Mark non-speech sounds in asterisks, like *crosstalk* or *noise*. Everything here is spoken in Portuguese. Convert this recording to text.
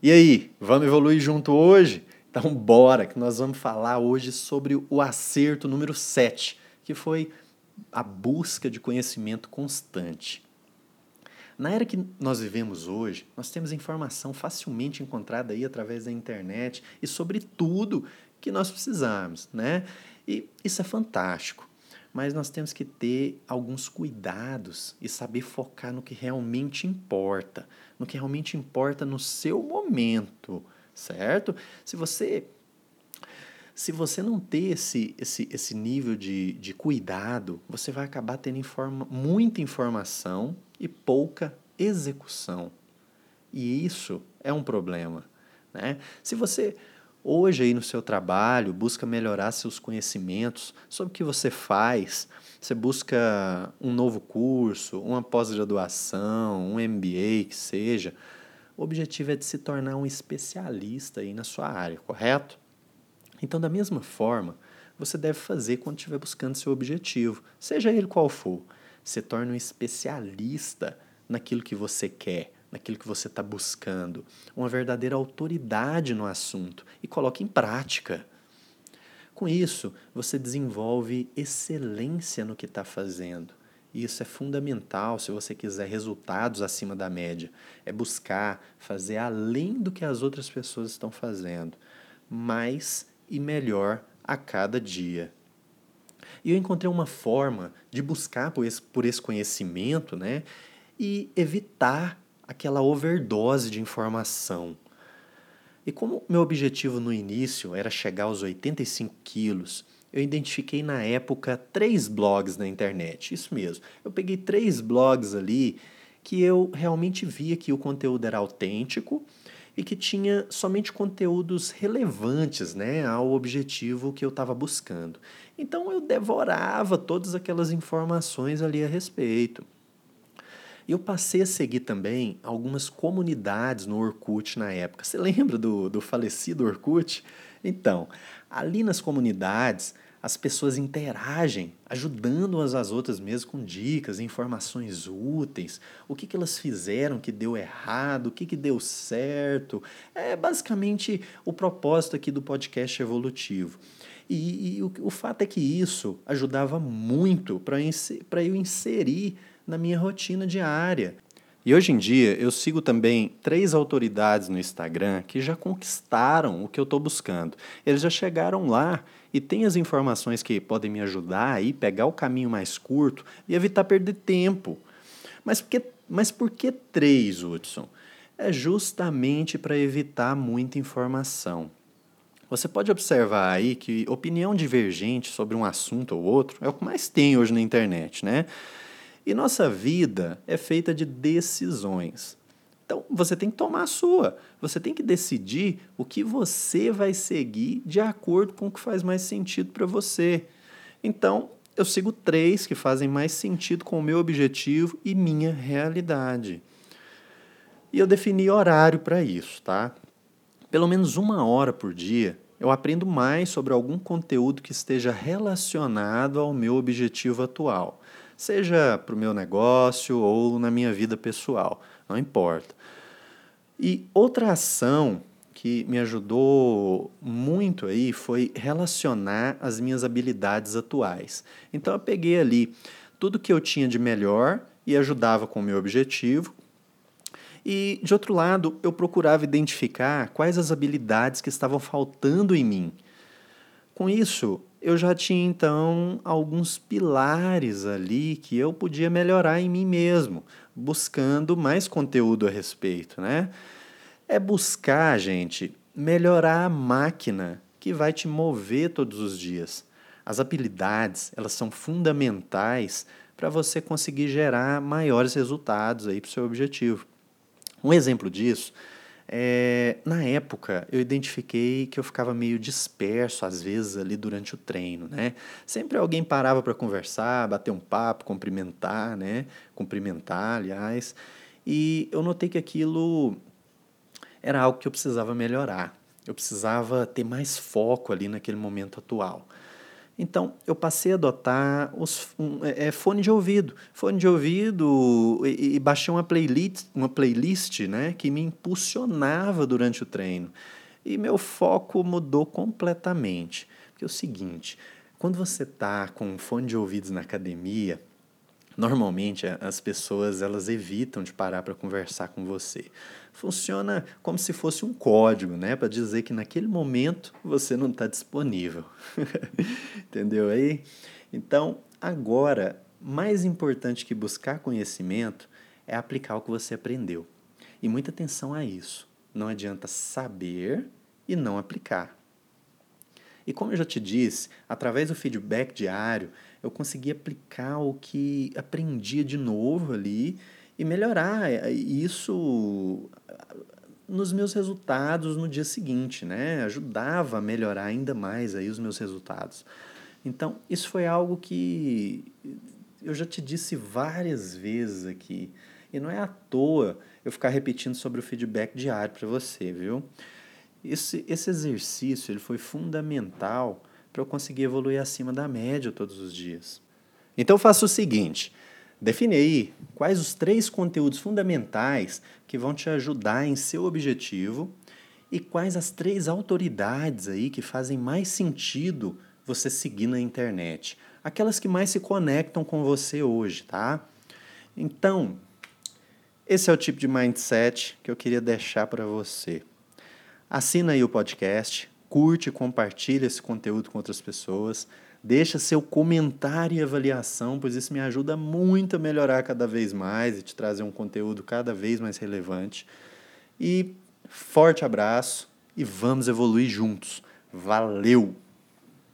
E aí, vamos evoluir junto hoje? Então, bora, que nós vamos falar hoje sobre o acerto número 7, que foi a busca de conhecimento constante. Na era que nós vivemos hoje, nós temos informação facilmente encontrada aí através da internet e sobre tudo que nós precisamos, né? E isso é fantástico. Mas nós temos que ter alguns cuidados e saber focar no que realmente importa, no que realmente importa no seu momento, certo? Se você se você não ter esse, esse, esse nível de, de cuidado, você vai acabar tendo informa, muita informação e pouca execução. E isso é um problema. Né? Se você hoje aí no seu trabalho busca melhorar seus conhecimentos sobre o que você faz, você busca um novo curso, uma pós-graduação, um MBA que seja, o objetivo é de se tornar um especialista aí na sua área, correto? Então, da mesma forma, você deve fazer quando estiver buscando seu objetivo, seja ele qual for. Se torne um especialista naquilo que você quer, naquilo que você está buscando, uma verdadeira autoridade no assunto e coloque em prática. Com isso, você desenvolve excelência no que está fazendo. Isso é fundamental se você quiser resultados acima da média. É buscar fazer além do que as outras pessoas estão fazendo, mais e melhor a cada dia. E eu encontrei uma forma de buscar por esse, por esse conhecimento né, e evitar aquela overdose de informação. E como meu objetivo no início era chegar aos 85 quilos, eu identifiquei na época três blogs na internet. Isso mesmo. Eu peguei três blogs ali que eu realmente via que o conteúdo era autêntico e que tinha somente conteúdos relevantes né, ao objetivo que eu estava buscando. Então eu devorava todas aquelas informações ali a respeito. Eu passei a seguir também algumas comunidades no Orkut na época. Você lembra do, do falecido Orkut? Então, ali nas comunidades as pessoas interagem, ajudando umas às outras mesmo com dicas, informações úteis, o que, que elas fizeram que deu errado, o que, que deu certo. É basicamente o propósito aqui do podcast evolutivo. E, e o, o fato é que isso ajudava muito para eu inserir na minha rotina diária. E hoje em dia eu sigo também três autoridades no Instagram que já conquistaram o que eu estou buscando. Eles já chegaram lá e têm as informações que podem me ajudar a pegar o caminho mais curto e evitar perder tempo. Mas por que, mas por que três, Hudson? É justamente para evitar muita informação. Você pode observar aí que opinião divergente sobre um assunto ou outro é o que mais tem hoje na internet, né? E nossa vida é feita de decisões. Então, você tem que tomar a sua. Você tem que decidir o que você vai seguir de acordo com o que faz mais sentido para você. Então, eu sigo três que fazem mais sentido com o meu objetivo e minha realidade. E eu defini horário para isso, tá? Pelo menos uma hora por dia, eu aprendo mais sobre algum conteúdo que esteja relacionado ao meu objetivo atual seja para o meu negócio ou na minha vida pessoal, não importa. E outra ação que me ajudou muito aí foi relacionar as minhas habilidades atuais. Então eu peguei ali tudo que eu tinha de melhor e ajudava com o meu objetivo. E de outro lado, eu procurava identificar quais as habilidades que estavam faltando em mim. Com isso, eu já tinha então alguns pilares ali que eu podia melhorar em mim mesmo, buscando mais conteúdo a respeito, né? É buscar, gente, melhorar a máquina que vai te mover todos os dias. As habilidades, elas são fundamentais para você conseguir gerar maiores resultados aí para o seu objetivo. Um exemplo disso é, na época, eu identifiquei que eu ficava meio disperso, às vezes, ali durante o treino, né? Sempre alguém parava para conversar, bater um papo, cumprimentar, né? Cumprimentar, aliás. E eu notei que aquilo era algo que eu precisava melhorar. Eu precisava ter mais foco ali naquele momento atual. Então, eu passei a adotar os, um, é, é, fone de ouvido. Fone de ouvido e, e, baixei uma playlist, uma playlist né, que me impulsionava durante o treino. E meu foco mudou completamente. Porque é o seguinte, quando você está com fone de ouvidos na academia, normalmente as pessoas elas evitam de parar para conversar com você. Funciona como se fosse um código, né, para dizer que naquele momento você não está disponível. *laughs* Entendeu aí? Então, agora, mais importante que buscar conhecimento é aplicar o que você aprendeu. E muita atenção a isso. Não adianta saber e não aplicar. E como eu já te disse, através do feedback diário, eu consegui aplicar o que aprendia de novo ali e melhorar é, isso nos meus resultados no dia seguinte, né? Ajudava a melhorar ainda mais aí os meus resultados. Então, isso foi algo que eu já te disse várias vezes aqui. E não é à toa eu ficar repetindo sobre o feedback diário para você, viu? Esse, esse exercício ele foi fundamental para eu conseguir evoluir acima da média todos os dias. Então faça o seguinte: define aí quais os três conteúdos fundamentais que vão te ajudar em seu objetivo e quais as três autoridades aí que fazem mais sentido você seguir na internet, aquelas que mais se conectam com você hoje, tá? Então, esse é o tipo de mindset que eu queria deixar para você. Assina aí o podcast, curte e compartilha esse conteúdo com outras pessoas. Deixa seu comentário e avaliação, pois isso me ajuda muito a melhorar cada vez mais e te trazer um conteúdo cada vez mais relevante. E forte abraço e vamos evoluir juntos. Valeu!